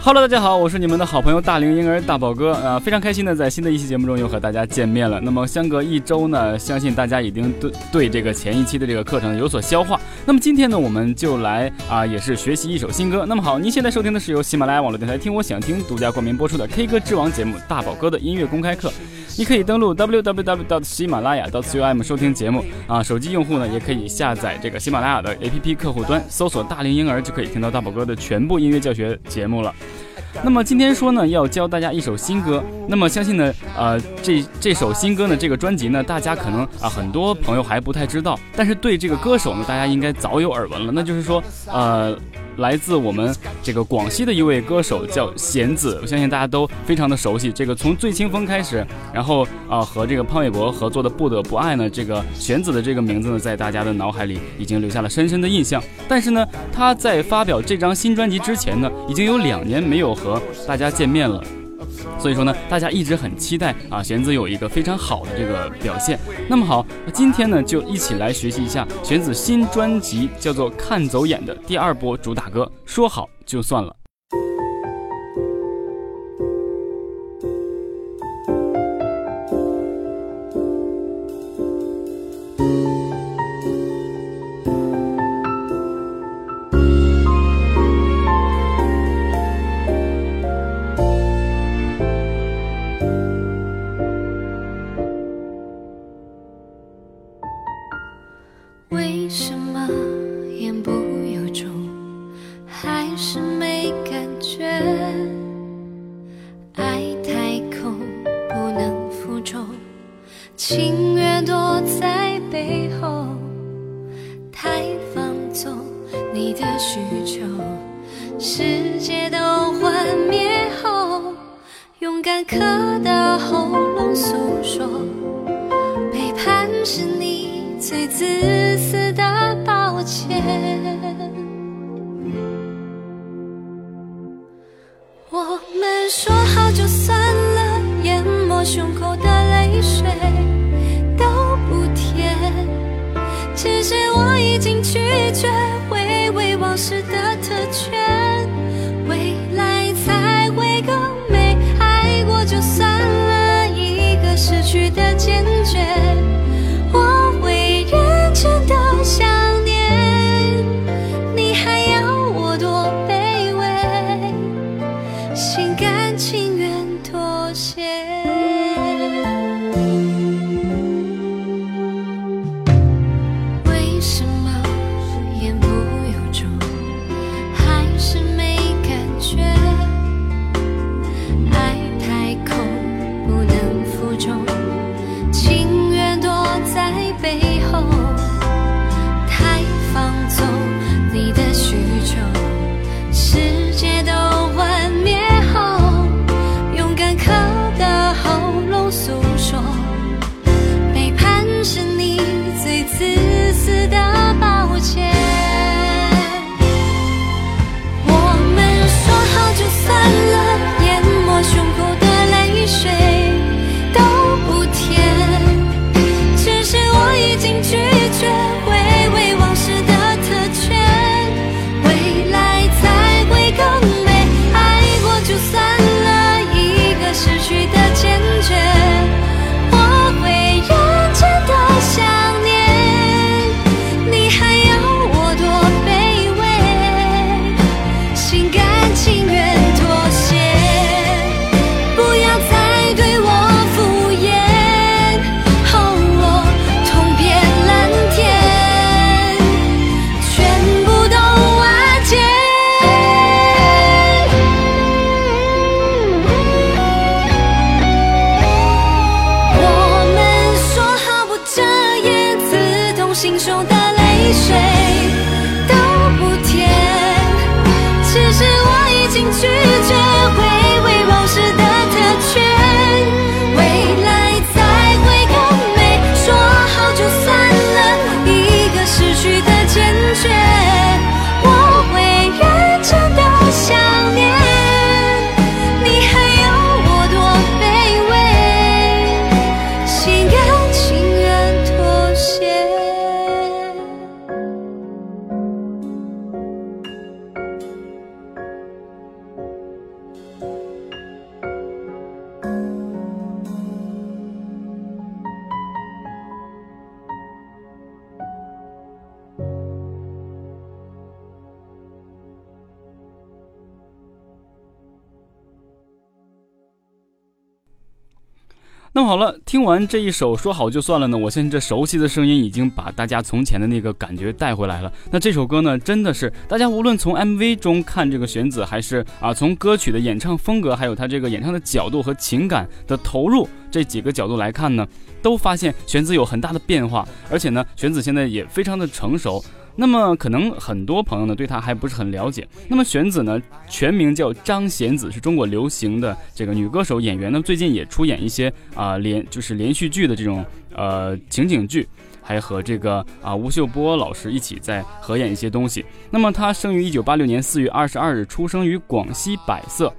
Hello，大家好，我是你们的好朋友大龄婴儿大宝哥啊、呃，非常开心的在新的一期节目中又和大家见面了。那么相隔一周呢，相信大家已经对对这个前一期的这个课程有所消化。那么今天呢，我们就来啊、也是学习一首新歌。那么好，您现在收听的是由喜马拉雅网络电台听我想听独家冠名播出的 K 歌之王节目大宝哥的音乐公开课。你可以登录 www. 喜马拉雅 .com 收听节目啊，手机用户呢也可以下载这个喜马拉雅的 APP 客户端，搜索大龄婴儿就可以听到大宝哥的全部音乐教学节目了。那么今天说呢，要教大家一首新歌。那么相信呢，呃，这这首新歌呢，这个专辑呢，大家可能啊很多朋友还不太知道，但是对这个歌手呢，大家应该早有耳闻了。那就是说，呃。来自我们这个广西的一位歌手叫弦子，我相信大家都非常的熟悉。这个从《醉清风》开始，然后啊和这个潘玮柏合作的《不得不爱》呢，这个弦子的这个名字呢，在大家的脑海里已经留下了深深的印象。但是呢，他在发表这张新专辑之前呢，已经有两年没有和大家见面了。所以说呢，大家一直很期待啊，玄子有一个非常好的这个表现。那么好，今天呢就一起来学习一下玄子新专辑叫做《看走眼》的第二波主打歌《说好就算了》。刻到喉咙诉说，背叛是你最自私的抱歉。我们说好就算了，淹没胸口的泪水都不甜。其实我已经拒绝回味往事的那好了，听完这一首说好就算了呢，我相信这熟悉的声音已经把大家从前的那个感觉带回来了。那这首歌呢，真的是大家无论从 MV 中看这个玄子，还是啊从歌曲的演唱风格，还有他这个演唱的角度和情感的投入这几个角度来看呢，都发现玄子有很大的变化，而且呢，玄子现在也非常的成熟。那么可能很多朋友呢对她还不是很了解。那么玄子呢，全名叫张贤子，是中国流行的这个女歌手、演员呢。最近也出演一些啊、连就是连续剧的这种呃情景剧，还和这个啊吴秀波老师一起在合演一些东西。那么她生于一九八六年四月二十二日，出生于广西百色。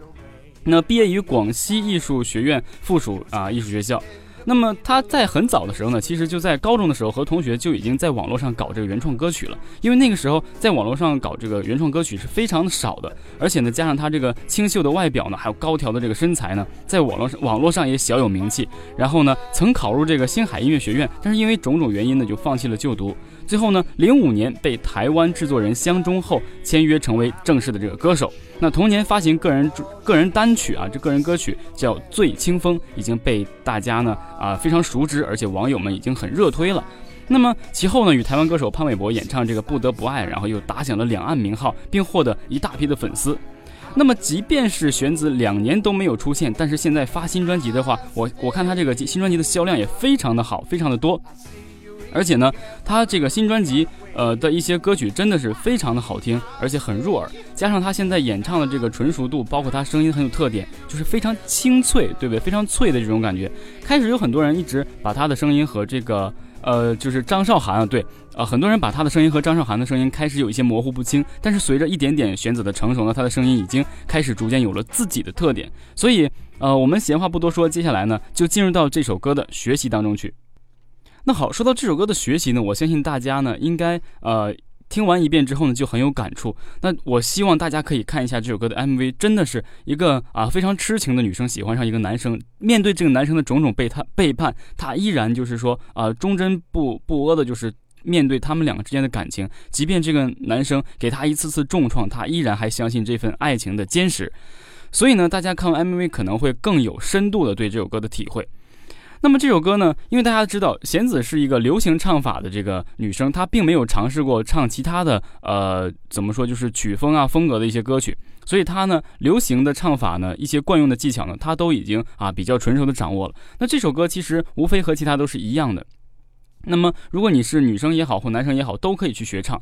那毕业于广西艺术学院附属啊艺术学校。那么他在很早的时候呢，其实就在高中的时候和同学就已经在网络上搞这个原创歌曲了。因为那个时候在网络上搞这个原创歌曲是非常的少的，而且呢，加上他这个清秀的外表呢，还有高挑的这个身材呢，在网络上网络上也小有名气。然后呢，曾考入这个星海音乐学院，但是因为种种原因呢，就放弃了就读。最后呢，零五年被台湾制作人相中后签约成为正式的这个歌手。那同年发行个人个人单曲啊，这个人歌曲叫《醉清风》，已经被大家呢啊非常熟知，而且网友们已经很热推了。那么其后呢，与台湾歌手潘玮柏演唱这个《不得不爱》，然后又打响了两岸名号，并获得一大批的粉丝。那么即便是玄子两年都没有出现，但是现在发新专辑的话，我我看他这个新专辑的销量也非常的好，非常的多。而且呢，他这个新专辑，呃的一些歌曲真的是非常的好听，而且很入耳。加上他现在演唱的这个纯熟度，包括他声音很有特点，就是非常清脆，对不对？非常脆的这种感觉。开始有很多人一直把他的声音和这个，呃，就是张韶涵啊，对，呃，很多人把他的声音和张韶涵的声音开始有一些模糊不清。但是随着一点点玄子的成熟呢，他的声音已经开始逐渐有了自己的特点。所以，呃，我们闲话不多说，接下来呢，就进入到这首歌的学习当中去。那好，说到这首歌的学习呢，我相信大家呢应该呃听完一遍之后呢就很有感触。那我希望大家可以看一下这首歌的 MV，真的是一个啊非常痴情的女生喜欢上一个男生，面对这个男生的种种背叛背叛，她依然就是说啊忠贞不不阿的，就是面对他们两个之间的感情，即便这个男生给她一次次重创，她依然还相信这份爱情的坚实。所以呢，大家看完 MV 可能会更有深度的对这首歌的体会。那么这首歌呢，因为大家知道弦子是一个流行唱法的这个女生，她并没有尝试过唱其他的呃怎么说就是曲风啊风格的一些歌曲，所以她呢流行的唱法呢一些惯用的技巧呢，她都已经啊比较纯熟的掌握了。那这首歌其实无非和其他都是一样的。那么如果你是女生也好或男生也好，都可以去学唱。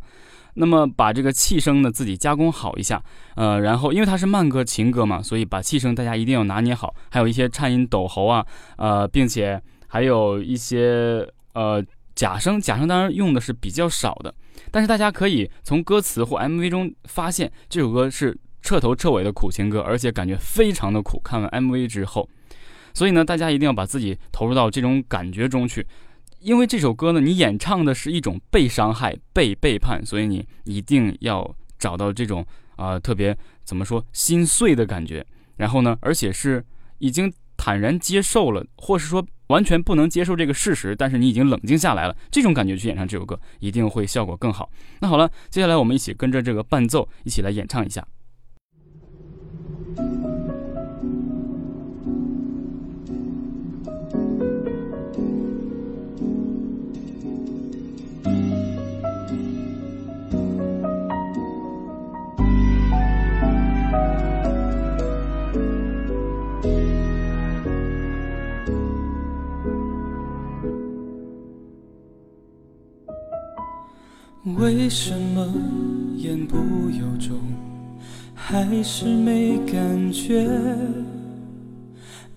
那么把这个气声呢自己加工好一下，呃，然后因为它是慢歌情歌嘛，所以把气声大家一定要拿捏好，还有一些颤音抖喉啊，呃，并且还有一些呃假声，假声当然用的是比较少的，但是大家可以从歌词或 MV 中发现这首歌是彻头彻尾的苦情歌，而且感觉非常的苦。看完 MV 之后，所以呢，大家一定要把自己投入到这种感觉中去。因为这首歌呢，你演唱的是一种被伤害、被背叛，所以你一定要找到这种啊、特别怎么说心碎的感觉。然后呢，而且是已经坦然接受了，或是说完全不能接受这个事实，但是你已经冷静下来了，这种感觉去演唱这首歌，一定会效果更好。那好了，接下来我们一起跟着这个伴奏一起来演唱一下。为什么言不由衷，还是没感觉？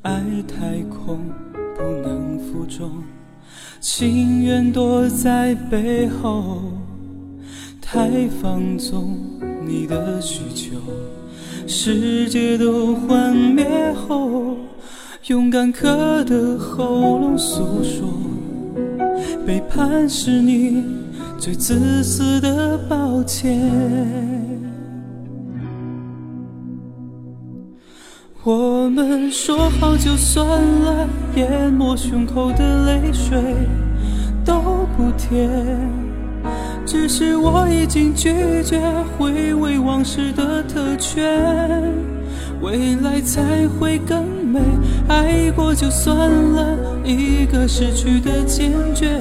爱太空，不能负重，情愿躲在背后，太放纵你的需求，世界都幻灭后，勇敢渴的喉咙诉说，背叛是你。最自私的抱歉，我们说好就算了，淹没胸口的泪水都不甜。只是我已经拒绝回味往事的特权，未来才会更美。爱过就算了，一个失去的坚决。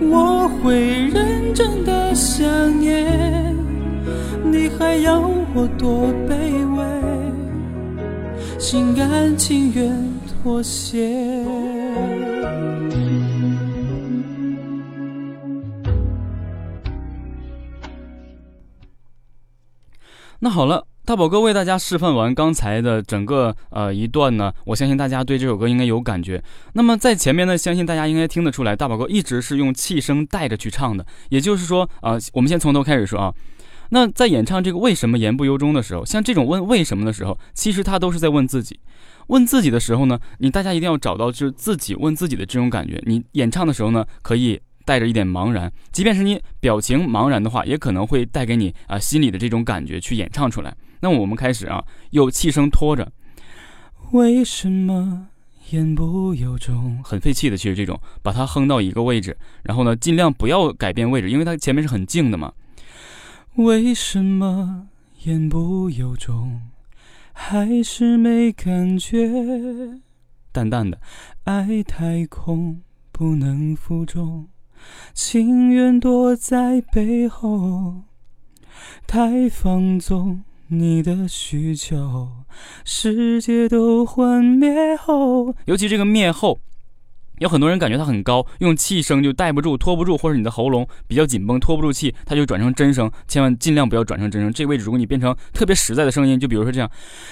我会认真的想念，你还要我多卑微，心甘情愿妥协。那好了。大宝哥为大家示范完刚才的整个呃一段呢，我相信大家对这首歌应该有感觉。那么在前面呢，相信大家应该听得出来，大宝哥一直是用气声带着去唱的。也就是说啊，我们先从头开始说啊。那在演唱这个为什么言不由衷的时候，像这种问为什么的时候，其实他都是在问自己。问自己的时候呢，你大家一定要找到就是自己问自己的这种感觉。你演唱的时候呢，可以。带着一点茫然，即便是你表情茫然的话，也可能会带给你啊心里的这种感觉去演唱出来。那我们开始啊，有气声拖着，为什么言不由衷？很费气的，其实这种把它哼到一个位置，然后呢，尽量不要改变位置，因为它前面是很静的嘛。为什么言不由衷？还是没感觉？淡淡的，爱太空，不能负重。情愿躲在背后，太放纵你的需求，世界都幻灭后，尤其这个灭后。有很多人感觉它很高，用气声就带不住、拖不住，或者你的喉咙比较紧绷，拖不住气，它就转成真声。千万尽量不要转成真声。这个位置，如果你变成特别实在的声音，就比如说这样，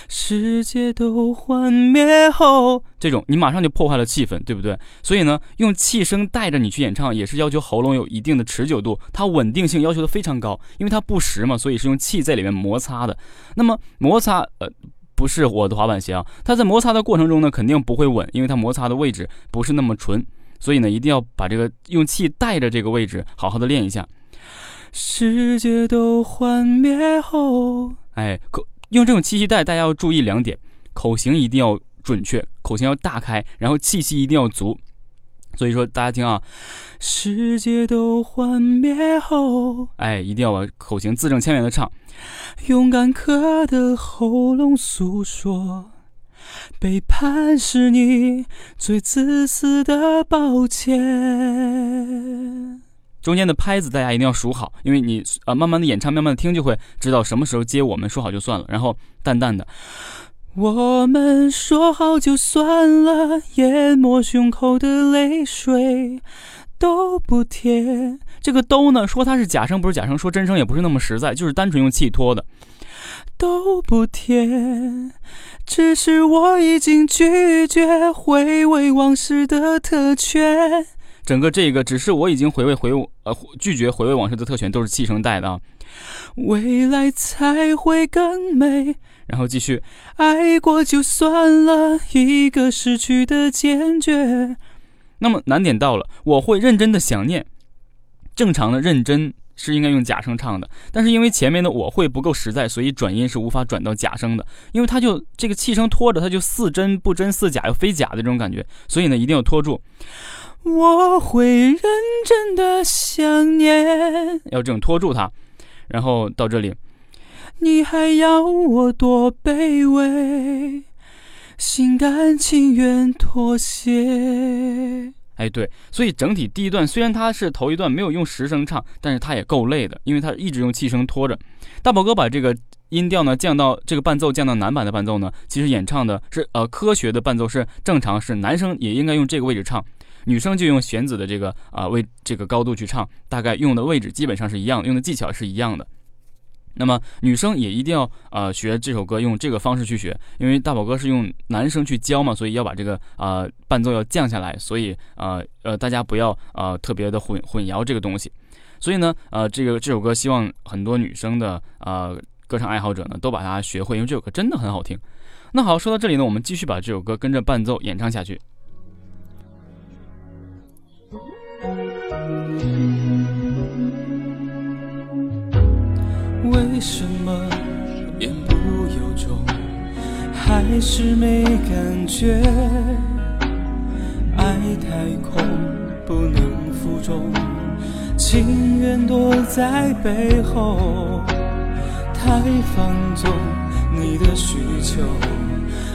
世界都幻灭后，这种你马上就破坏了气氛，对不对？所以呢，用气声带着你去演唱，也是要求喉咙有一定的持久度，它稳定性要求的非常高，因为它不实嘛，所以是用气在里面摩擦的。那么摩擦，呃。不是我的滑板鞋啊，它在摩擦的过程中呢，肯定不会稳，因为它摩擦的位置不是那么纯，所以呢，一定要把这个用气带着这个位置，好好的练一下。世界都幻灭后，哎，口用这种气息带，大家要注意两点：口型一定要准确，口型要大开，然后气息一定要足。所以说，大家听啊，世界都幻灭后，哎，一定要把口型字正腔圆的唱。勇敢渴的喉咙诉说，背叛是你最自私的抱歉。中间的拍子大家一定要数好，因为你啊，慢慢的演唱，慢慢的听，就会知道什么时候接。我们说好就算了，然后淡淡的。我们说好就算了，淹没胸口的泪水都不甜。这个都呢，说它是假声不是假声，说真声也不是那么实在，就是单纯用气拖的。都不甜，只是我已经拒绝回味往事的特权。整个这个只是我已经回味回呃拒绝回味往事的特权，都是气声带的啊。未来才会更美。然后继续，爱过就算了，一个失去的坚决。那么难点到了，我会认真的想念。正常的认真是应该用假声唱的，但是因为前面的我会不够实在，所以转音是无法转到假声的。因为它就这个气声拖着，它就似真不真，似假又非假的这种感觉，所以呢一定要拖住。我会认真的想念，要这种拖住它，然后到这里。你还要我多卑微，心甘情愿妥协。哎，对，所以整体第一段虽然它是头一段没有用实声唱，但是它也够累的，因为它一直用气声拖着。大宝哥把这个音调呢降到这个伴奏降到男版的伴奏呢，其实演唱的是呃科学的伴奏是正常，是男生也应该用这个位置唱。女生就用弦子的这个啊位这个高度去唱，大概用的位置基本上是一样，用的技巧是一样的。那么女生也一定要呃学这首歌，用这个方式去学，因为大宝哥是用男生去教嘛，所以要把这个呃伴奏要降下来，所以呃呃大家不要呃特别的混混淆这个东西。所以呢呃这个这首歌希望很多女生的呃歌唱爱好者呢都把它学会，因为这首歌真的很好听。那好，说到这里呢，我们继续把这首歌跟着伴奏演唱下去。为什么言不由衷，还是没感觉？爱太空不能负重，情愿躲在背后，太放纵你的需求，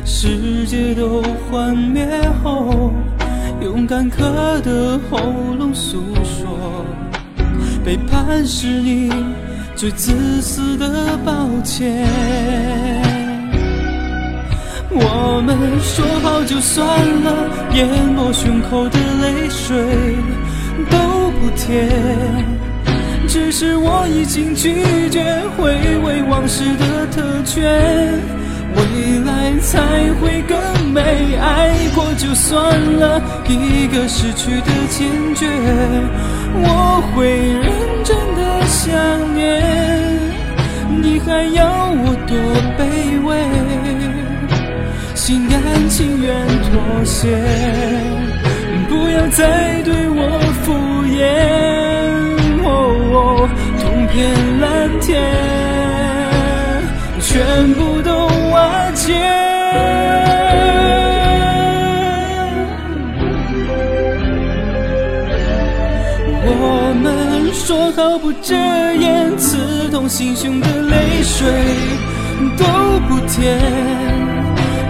世界都幻灭后，勇敢可的喉咙诉说，背叛是你。最自私的抱歉，我们说好就算了，淹没胸口的泪水都不甜。只是我已经拒绝回味往事的特权，未来才会更美。爱过就算了，一个失去的坚决，我会认真的。想念，你还要我多卑微？心甘情愿妥协，不要再对我敷衍。哦，哦痛片蓝天，全部说好不遮掩刺痛心胸的泪水都不甜，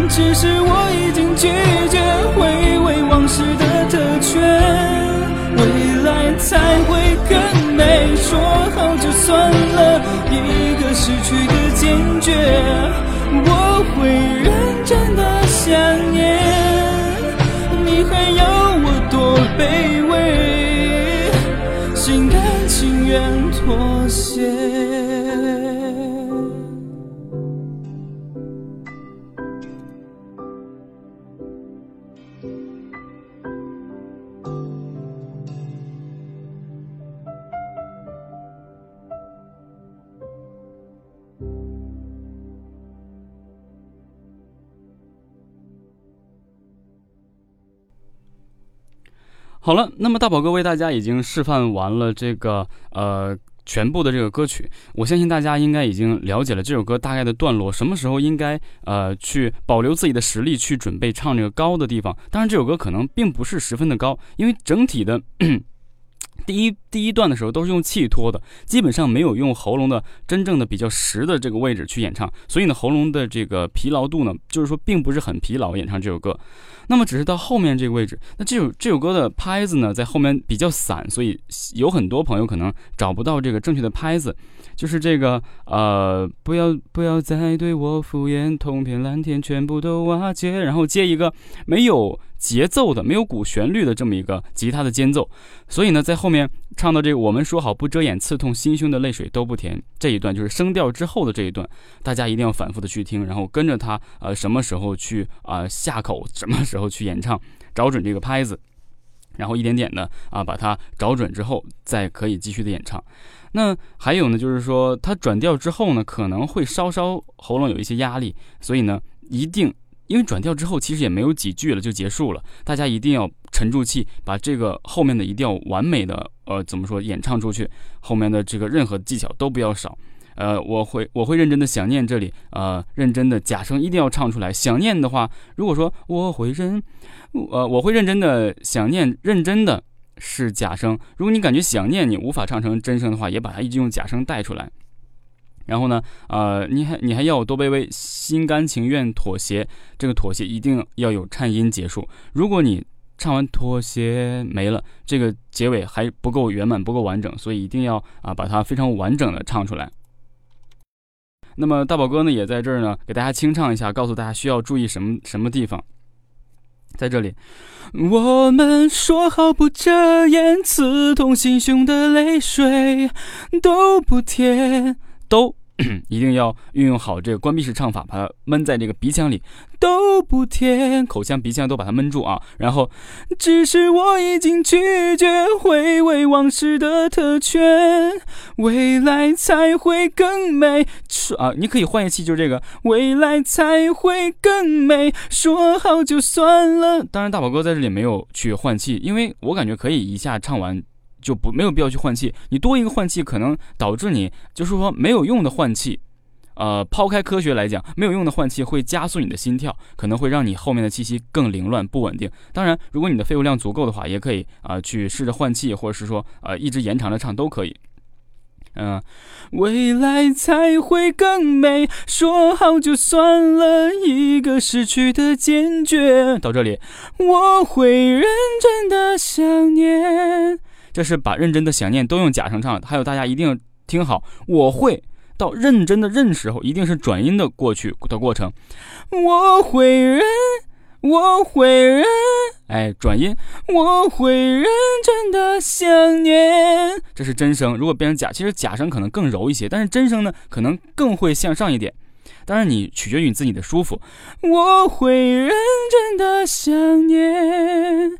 只是我已经拒绝回味往事的特权，未来才会更美。说好就算了，一个失去的坚决，我好了，那么大宝哥为大家已经示范完了这个呃全部的这个歌曲，我相信大家应该已经了解了这首歌大概的段落，什么时候应该呃去保留自己的实力去准备唱这个高的地方。当然，这首歌可能并不是十分的高，因为整体的。第一第一段的时候都是用气托的，基本上没有用喉咙的真正的比较实的这个位置去演唱，所以呢，喉咙的这个疲劳度呢，就是说并不是很疲劳演唱这首歌。那么只是到后面这个位置，那这首这首歌的拍子呢，在后面比较散，所以有很多朋友可能找不到这个正确的拍子，就是这个呃，不要不要再对我敷衍，通篇蓝天全部都瓦解，然后接一个没有。节奏的没有鼓旋律的这么一个吉他的间奏，所以呢，在后面唱到这个“我们说好不遮掩刺痛心胸的泪水都不甜”这一段，就是升调之后的这一段，大家一定要反复的去听，然后跟着他，呃，什么时候去啊下口，什么时候去演唱，找准这个拍子，然后一点点的啊把它找准之后，再可以继续的演唱。那还有呢，就是说它转调之后呢，可能会稍稍喉咙有一些压力，所以呢，一定。因为转调之后，其实也没有几句了就结束了，大家一定要沉住气，把这个后面的一定要完美的，呃，怎么说演唱出去，后面的这个任何技巧都不要少，呃，我会我会认真的想念这里，呃，认真的假声一定要唱出来。想念的话，如果说我会认，呃，我会认真的想念，认真的是假声。如果你感觉想念你无法唱成真声的话，也把它一直用假声带出来。然后呢，呃，你还你还要多卑微，心甘情愿妥协，这个妥协一定要有颤音结束。如果你唱完妥协没了，这个结尾还不够圆满，不够完整，所以一定要啊把它非常完整的唱出来。那么大宝哥呢也在这儿呢，给大家清唱一下，告诉大家需要注意什么什么地方。在这里，我们说好不遮掩刺痛心胸的泪水，都不甜，都。一定要运用好这个关闭式唱法，把它闷在这个鼻腔里，都不甜，口腔、鼻腔都把它闷住啊。然后，只是我已经拒绝回味往事的特权，未来才会更美。啊，你可以换一气，就是这个，未来才会更美。说好就算了。当然，大宝哥在这里没有去换气，因为我感觉可以一下唱完。就不没有必要去换气，你多一个换气可能导致你就是说没有用的换气，呃，抛开科学来讲，没有用的换气会加速你的心跳，可能会让你后面的气息更凌乱不稳定。当然，如果你的肺活量足够的话，也可以啊去试着换气，或者是说呃一直延长着唱都可以。嗯，未来才会更美，说好就算了一个失去的坚决。到这里，我会认真的想念。这是把认真的想念都用假声唱，还有大家一定要听好，我会到认真的认时候，一定是转音的过去的过程。我会认，我会认，哎，转音，我会认真的想念，这是真声。如果变成假，其实假声可能更柔一些，但是真声呢，可能更会向上一点。当然，你取决于你自己的舒服。我会认真的想念。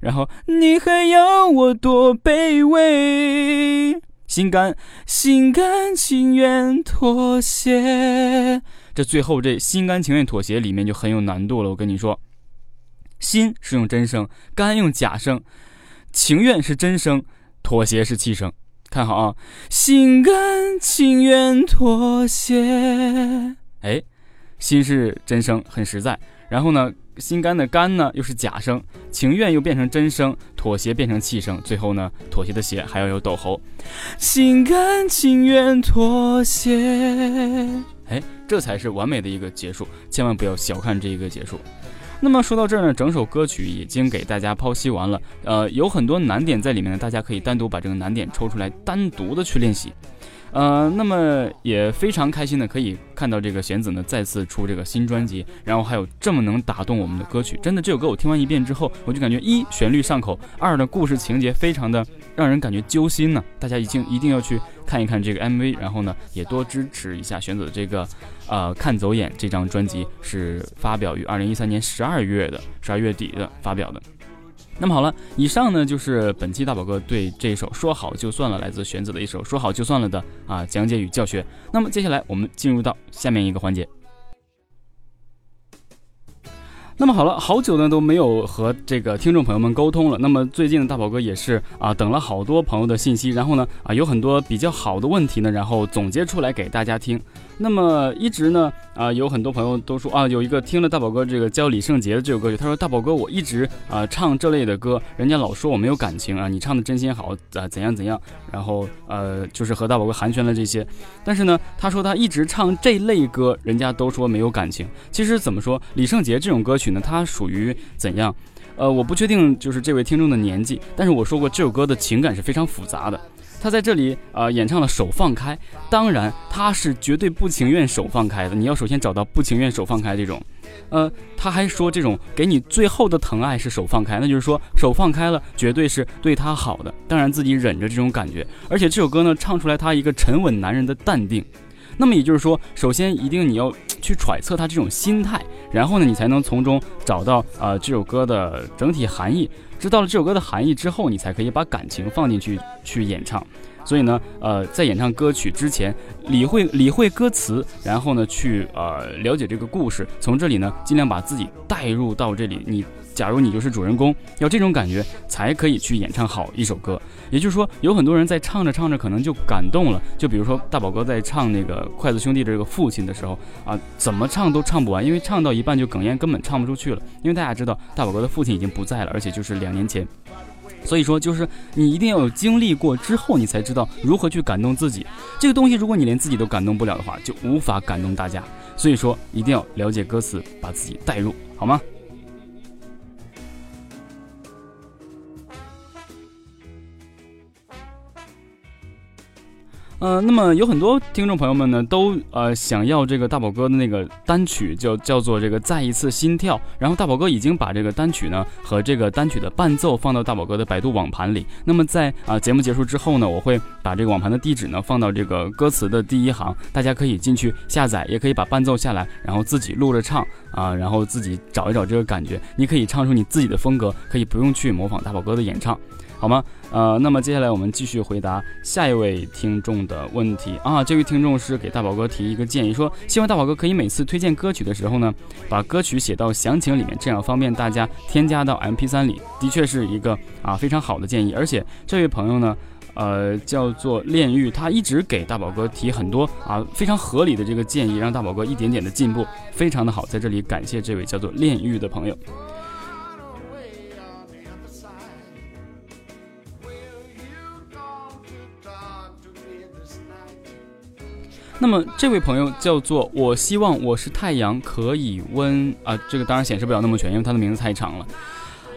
然后你还要我多卑微，心甘心甘情愿妥协。这最后这心甘情愿妥协里面就很有难度了。我跟你说，心是用真声，甘用假声，情愿是真声，妥协是气声。看好啊，心甘情愿妥协。哎，心是真声，很实在。然后呢？心肝的肝呢，又是假声，情愿又变成真声，妥协变成气声，最后呢，妥协的协还要有抖喉，心甘情愿妥协，哎，这才是完美的一个结束，千万不要小看这一个结束。那么说到这儿呢，整首歌曲已经给大家剖析完了，呃，有很多难点在里面呢，大家可以单独把这个难点抽出来，单独的去练习。呃，那么也非常开心的可以看到这个弦子呢再次出这个新专辑，然后还有这么能打动我们的歌曲，真的这首歌我听完一遍之后，我就感觉一旋律上口，二的故事情节非常的让人感觉揪心呢。大家一定一定要去看一看这个 MV，然后呢也多支持一下弦子的这个呃看走眼这张专辑是发表于二零一三年十二月的十二月底的发表的。那么好了，以上呢就是本期大宝哥对这首《说好就算了》来自玄子的一首《说好就算了》的啊讲解与教学。那么接下来我们进入到下面一个环节。那么好了，好久呢都没有和这个听众朋友们沟通了。那么最近的大宝哥也是啊，等了好多朋友的信息，然后呢啊有很多比较好的问题呢，然后总结出来给大家听。那么一直呢啊有很多朋友都说啊，有一个听了大宝哥这个教李圣杰的这首歌曲，他说大宝哥我一直啊唱这类的歌，人家老说我没有感情啊，你唱的真心好啊怎样怎样，然后呃就是和大宝哥寒暄了这些。但是呢，他说他一直唱这类歌，人家都说没有感情。其实怎么说，李圣杰这种歌曲。呢它属于怎样？呃，我不确定，就是这位听众的年纪。但是我说过，这首歌的情感是非常复杂的。他在这里啊演唱了手放开，当然他是绝对不情愿手放开的。你要首先找到不情愿手放开这种。呃，他还说这种给你最后的疼爱是手放开，那就是说手放开了，绝对是对他好的。当然自己忍着这种感觉，而且这首歌呢唱出来他一个沉稳男人的淡定。那么也就是说，首先一定你要去揣测他这种心态，然后呢，你才能从中找到呃这首歌的整体含义。知道了这首歌的含义之后，你才可以把感情放进去去演唱。所以呢，呃，在演唱歌曲之前，理会理会歌词，然后呢，去呃了解这个故事。从这里呢，尽量把自己带入到这里。你。假如你就是主人公，要这种感觉才可以去演唱好一首歌。也就是说，有很多人在唱着唱着可能就感动了。就比如说大宝哥在唱那个筷子兄弟的这个父亲的时候啊，怎么唱都唱不完，因为唱到一半就哽咽，根本唱不出去了。因为大家知道大宝哥的父亲已经不在了，而且就是两年前。所以说，就是你一定要有经历过之后，你才知道如何去感动自己。这个东西，如果你连自己都感动不了的话，就无法感动大家。所以说，一定要了解歌词，把自己带入，好吗？呃，那么有很多听众朋友们呢，都呃想要这个大宝哥的那个单曲，叫叫做这个再一次心跳。然后大宝哥已经把这个单曲呢和这个单曲的伴奏放到大宝哥的百度网盘里。那么在啊节目结束之后呢，我会把这个网盘的地址呢放到这个歌词的第一行，大家可以进去下载，也可以把伴奏下来，然后自己录着唱啊，然后自己找一找这个感觉，你可以唱出你自己的风格，可以不用去模仿大宝哥的演唱。好吗？呃，那么接下来我们继续回答下一位听众的问题啊。这位听众是给大宝哥提一个建议，说希望大宝哥可以每次推荐歌曲的时候呢，把歌曲写到详情里面，这样方便大家添加到 MP3 里。的确是一个啊非常好的建议。而且这位朋友呢，呃，叫做炼狱，他一直给大宝哥提很多啊非常合理的这个建议，让大宝哥一点点的进步，非常的好。在这里感谢这位叫做炼狱的朋友。那么这位朋友叫做我希望我是太阳可以温啊，这个当然显示不了那么全，因为他的名字太长了。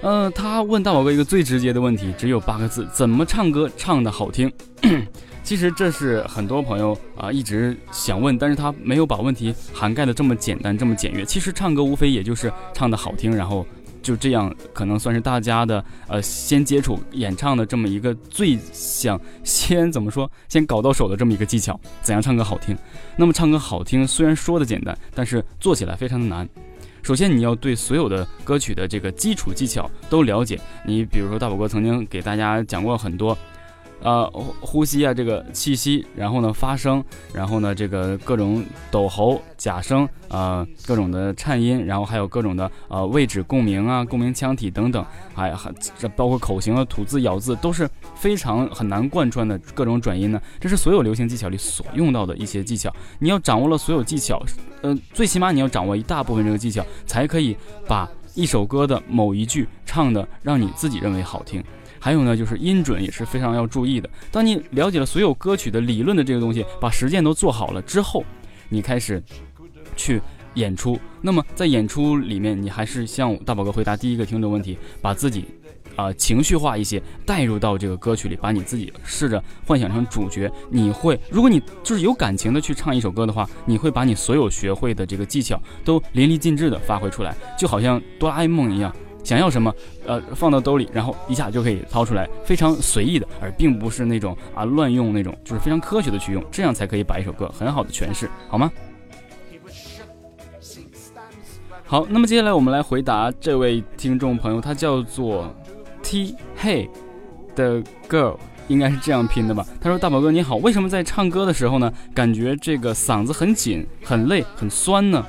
呃，他问大宝哥一个最直接的问题，只有八个字：怎么唱歌唱的好听？其实这是很多朋友啊一直想问，但是他没有把问题涵盖的这么简单，这么简约。其实唱歌无非也就是唱的好听，然后。就这样，可能算是大家的呃，先接触演唱的这么一个最想先怎么说，先搞到手的这么一个技巧，怎样唱歌好听？那么唱歌好听虽然说的简单，但是做起来非常的难。首先你要对所有的歌曲的这个基础技巧都了解。你比如说大宝哥曾经给大家讲过很多。呃，呼吸啊，这个气息，然后呢发声，然后呢这个各种抖喉、假声，呃，各种的颤音，然后还有各种的呃位置共鸣啊、共鸣腔体等等，还还这包括口型啊、吐字、咬字都是非常很难贯穿的各种转音呢。这是所有流行技巧里所用到的一些技巧。你要掌握了所有技巧，呃，最起码你要掌握一大部分这个技巧，才可以把一首歌的某一句唱的让你自己认为好听。还有呢，就是音准也是非常要注意的。当你了解了所有歌曲的理论的这个东西，把实践都做好了之后，你开始去演出。那么在演出里面，你还是像大宝哥回答第一个听众问题，把自己啊情绪化一些，带入到这个歌曲里，把你自己试着幻想成主角。你会，如果你就是有感情的去唱一首歌的话，你会把你所有学会的这个技巧都淋漓尽致的发挥出来，就好像哆啦 A 梦一样。想要什么，呃，放到兜里，然后一下就可以掏出来，非常随意的，而并不是那种啊乱用那种，就是非常科学的去用，这样才可以把一首歌很好的诠释，好吗？好，那么接下来我们来回答这位听众朋友，他叫做 T Hey 的 Girl，应该是这样拼的吧？他说：“大宝哥你好，为什么在唱歌的时候呢，感觉这个嗓子很紧、很累、很酸呢？”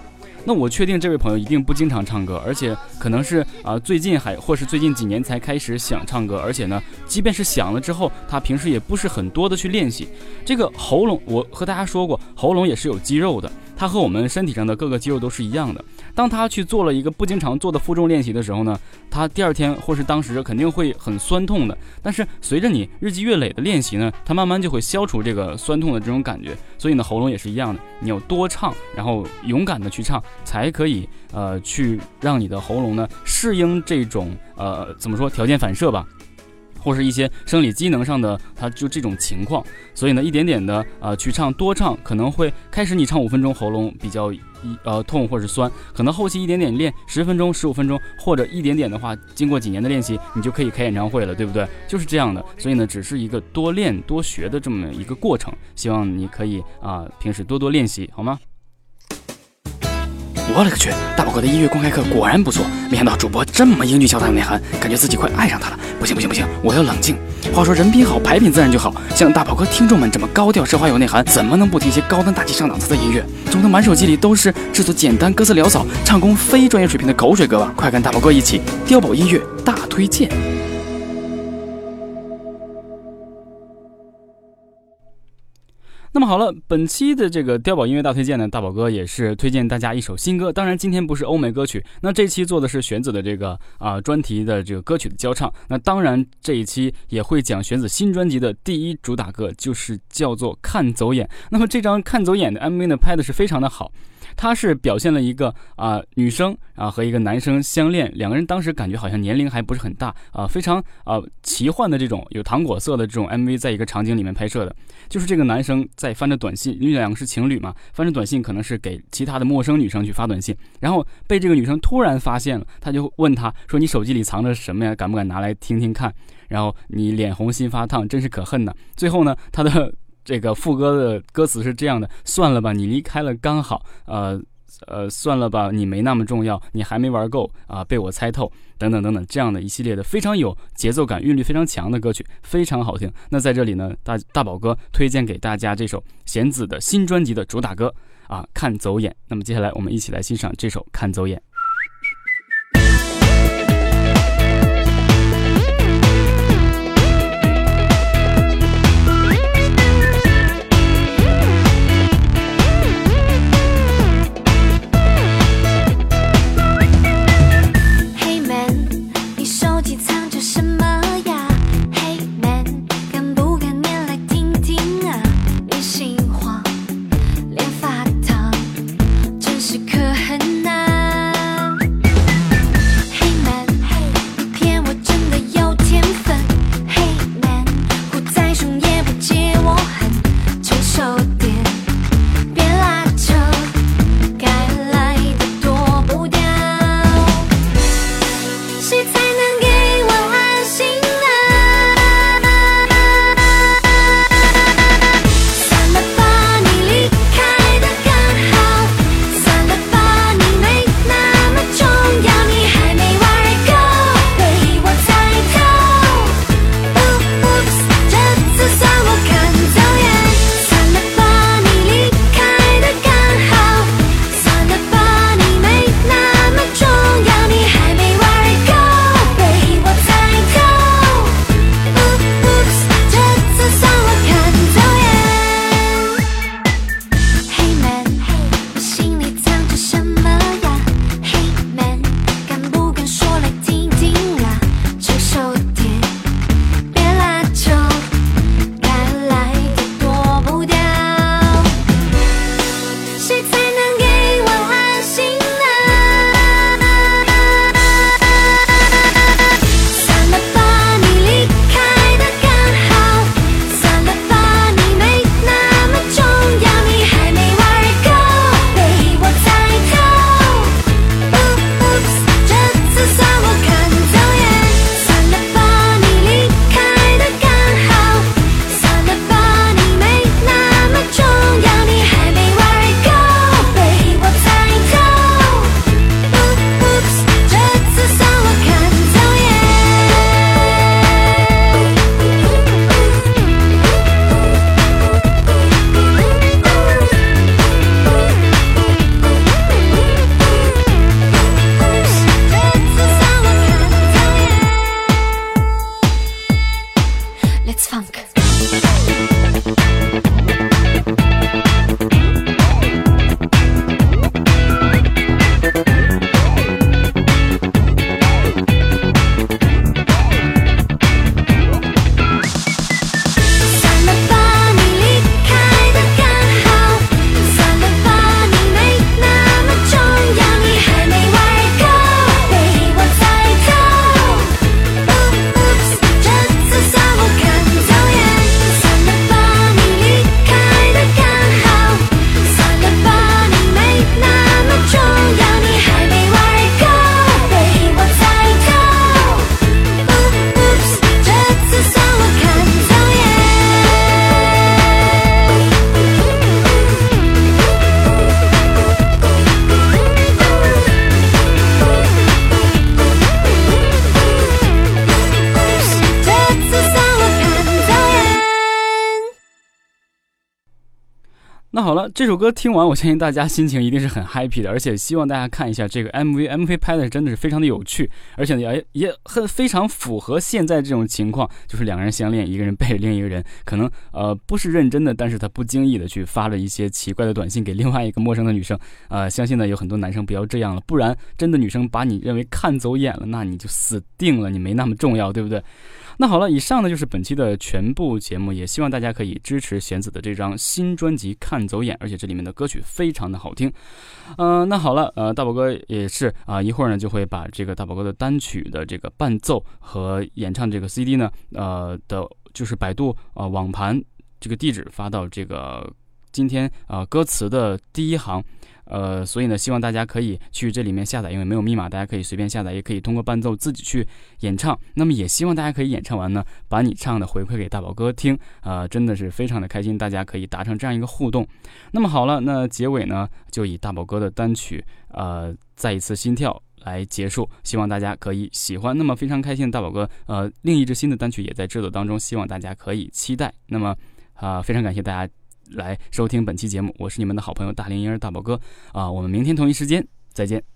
那我确定这位朋友一定不经常唱歌，而且可能是啊最近还或是最近几年才开始想唱歌，而且呢，即便是想了之后，他平时也不是很多的去练习。这个喉咙，我和大家说过，喉咙也是有肌肉的，它和我们身体上的各个肌肉都是一样的。当他去做了一个不经常做的负重练习的时候呢，他第二天或是当时肯定会很酸痛的。但是随着你日积月累的练习呢，它慢慢就会消除这个酸痛的这种感觉。所以呢，喉咙也是一样的，你要多唱，然后勇敢的去唱，才可以呃去让你的喉咙呢适应这种呃怎么说条件反射吧。或是一些生理机能上的，他就这种情况，所以呢，一点点的啊去唱多唱，可能会开始你唱五分钟喉咙比较一呃痛或者是酸，可能后期一点点练十分钟十五分钟，或者一点点的话，经过几年的练习，你就可以开演唱会了，对不对？就是这样的，所以呢，只是一个多练多学的这么一个过程，希望你可以啊平时多多练习，好吗？我勒个去！大宝哥的音乐公开课果然不错，没想到主播这么英俊潇洒有内涵，感觉自己快爱上他了。不行不行不行，我要冷静。话说人品好，牌品自然就好。像大宝哥听众们这么高调奢华有内涵，怎么能不听些高端大气上档次的音乐？总的满手机里都是制作简单、歌词潦草、唱功非专业水平的口水歌吧？快跟大宝哥一起碉堡音乐大推荐！那么好了，本期的这个碉堡音乐大推荐呢，大宝哥也是推荐大家一首新歌。当然，今天不是欧美歌曲，那这期做的是玄子的这个啊专题的这个歌曲的交唱。那当然，这一期也会讲玄子新专辑的第一主打歌，就是叫做《看走眼》。那么这张《看走眼》的 MV 呢，拍的是非常的好。它是表现了一个啊女生啊和一个男生相恋，两个人当时感觉好像年龄还不是很大啊，非常啊奇幻的这种有糖果色的这种 MV，在一个场景里面拍摄的，就是这个男生在翻着短信，因为两个是情侣嘛，翻着短信可能是给其他的陌生女生去发短信，然后被这个女生突然发现了，他就问他说：“你手机里藏着什么呀？敢不敢拿来听听看？”然后你脸红心发烫，真是可恨呢。最后呢，他的。这个副歌的歌词是这样的：算了吧，你离开了刚好，呃，呃，算了吧，你没那么重要，你还没玩够啊，被我猜透，等等等等，这样的一系列的非常有节奏感、韵律非常强的歌曲，非常好听。那在这里呢，大大宝哥推荐给大家这首弦子的新专辑的主打歌啊，看走眼。那么接下来我们一起来欣赏这首《看走眼》。那好这首歌听完，我相信大家心情一定是很 happy 的，而且希望大家看一下这个 MV，MV 拍的真的是非常的有趣，而且也也很非常符合现在这种情况，就是两个人相恋，一个人背着另一个人，可能呃不是认真的，但是他不经意的去发了一些奇怪的短信给另外一个陌生的女生，呃，相信呢有很多男生不要这样了，不然真的女生把你认为看走眼了，那你就死定了，你没那么重要，对不对？那好了，以上呢就是本期的全部节目，也希望大家可以支持弦子的这张新专辑《看走眼》，而且这里面的歌曲非常的好听。嗯，那好了，呃，大宝哥也是啊，一会儿呢就会把这个大宝哥的单曲的这个伴奏和演唱这个 CD 呢，呃的，就是百度啊网盘这个地址发到这个今天啊歌词的第一行。呃，所以呢，希望大家可以去这里面下载，因为没有密码，大家可以随便下载，也可以通过伴奏自己去演唱。那么也希望大家可以演唱完呢，把你唱的回馈给大宝哥听，啊，真的是非常的开心，大家可以达成这样一个互动。那么好了，那结尾呢，就以大宝哥的单曲，呃，再一次心跳来结束，希望大家可以喜欢。那么非常开心大宝哥，呃，另一支新的单曲也在制作当中，希望大家可以期待。那么啊，非常感谢大家。来收听本期节目，我是你们的好朋友大龄婴儿大宝哥啊，我们明天同一时间再见。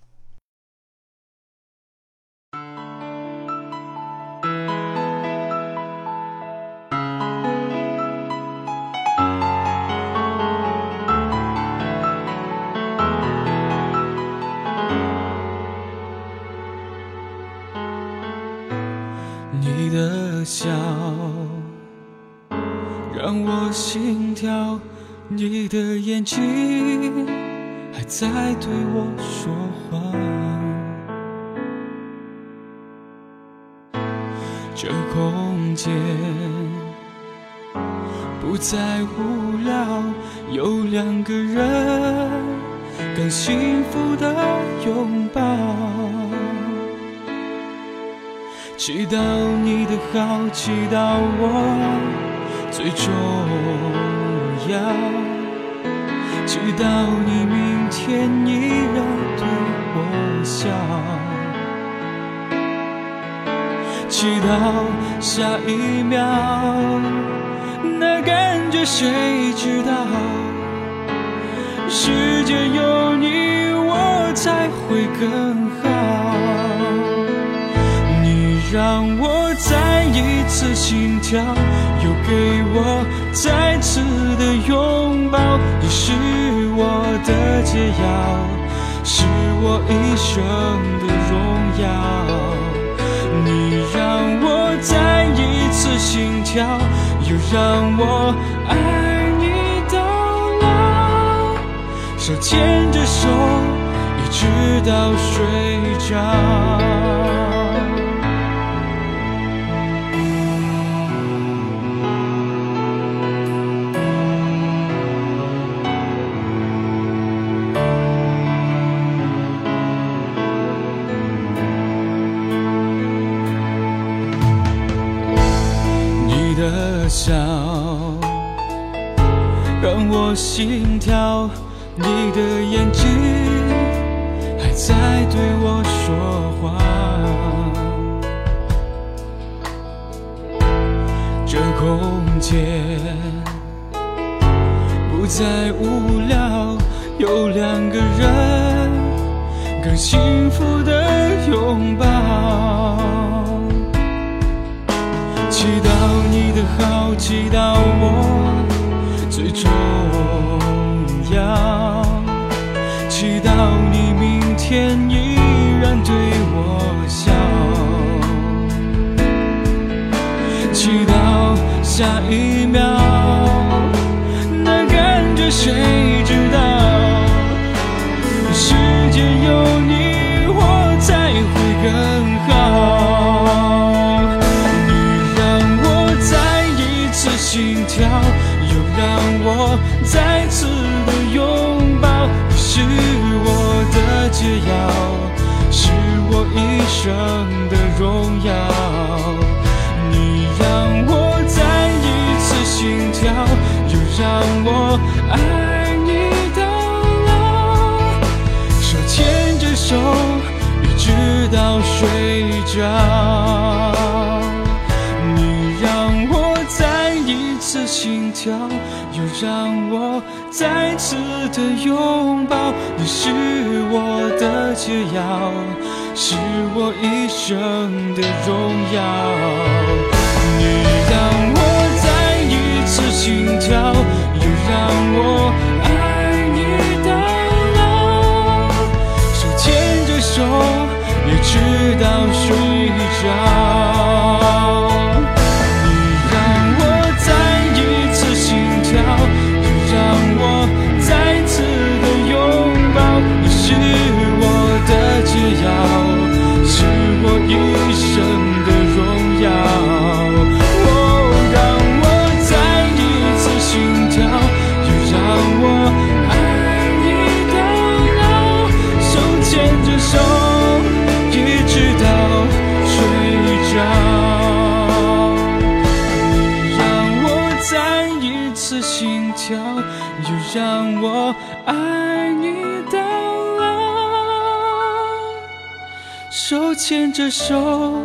你的眼睛还在对我说话。这空间不再无聊，有两个人更幸福的拥抱。祈祷你的好，祈祷我。最终要，祈祷你明天依然对我笑，祈祷下一秒那感觉谁知道？世界有你我才会更好。你让我再一次心跳，又给我再的解药，是我一生的荣耀。你让我再一次心跳，又让我爱你到老，手牵着手，一直到睡着。最初。一生的荣耀。你让我再一次心跳，又让我爱你到老。手牵着手，一直到睡着。你让我再一次心跳，又让我再次的拥抱。你是我的解药，是我一生的荣耀。你让我再一次心跳，又让我着手，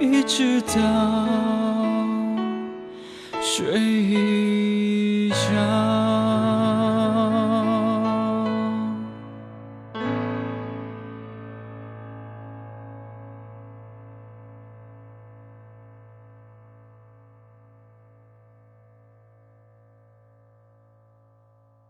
一直到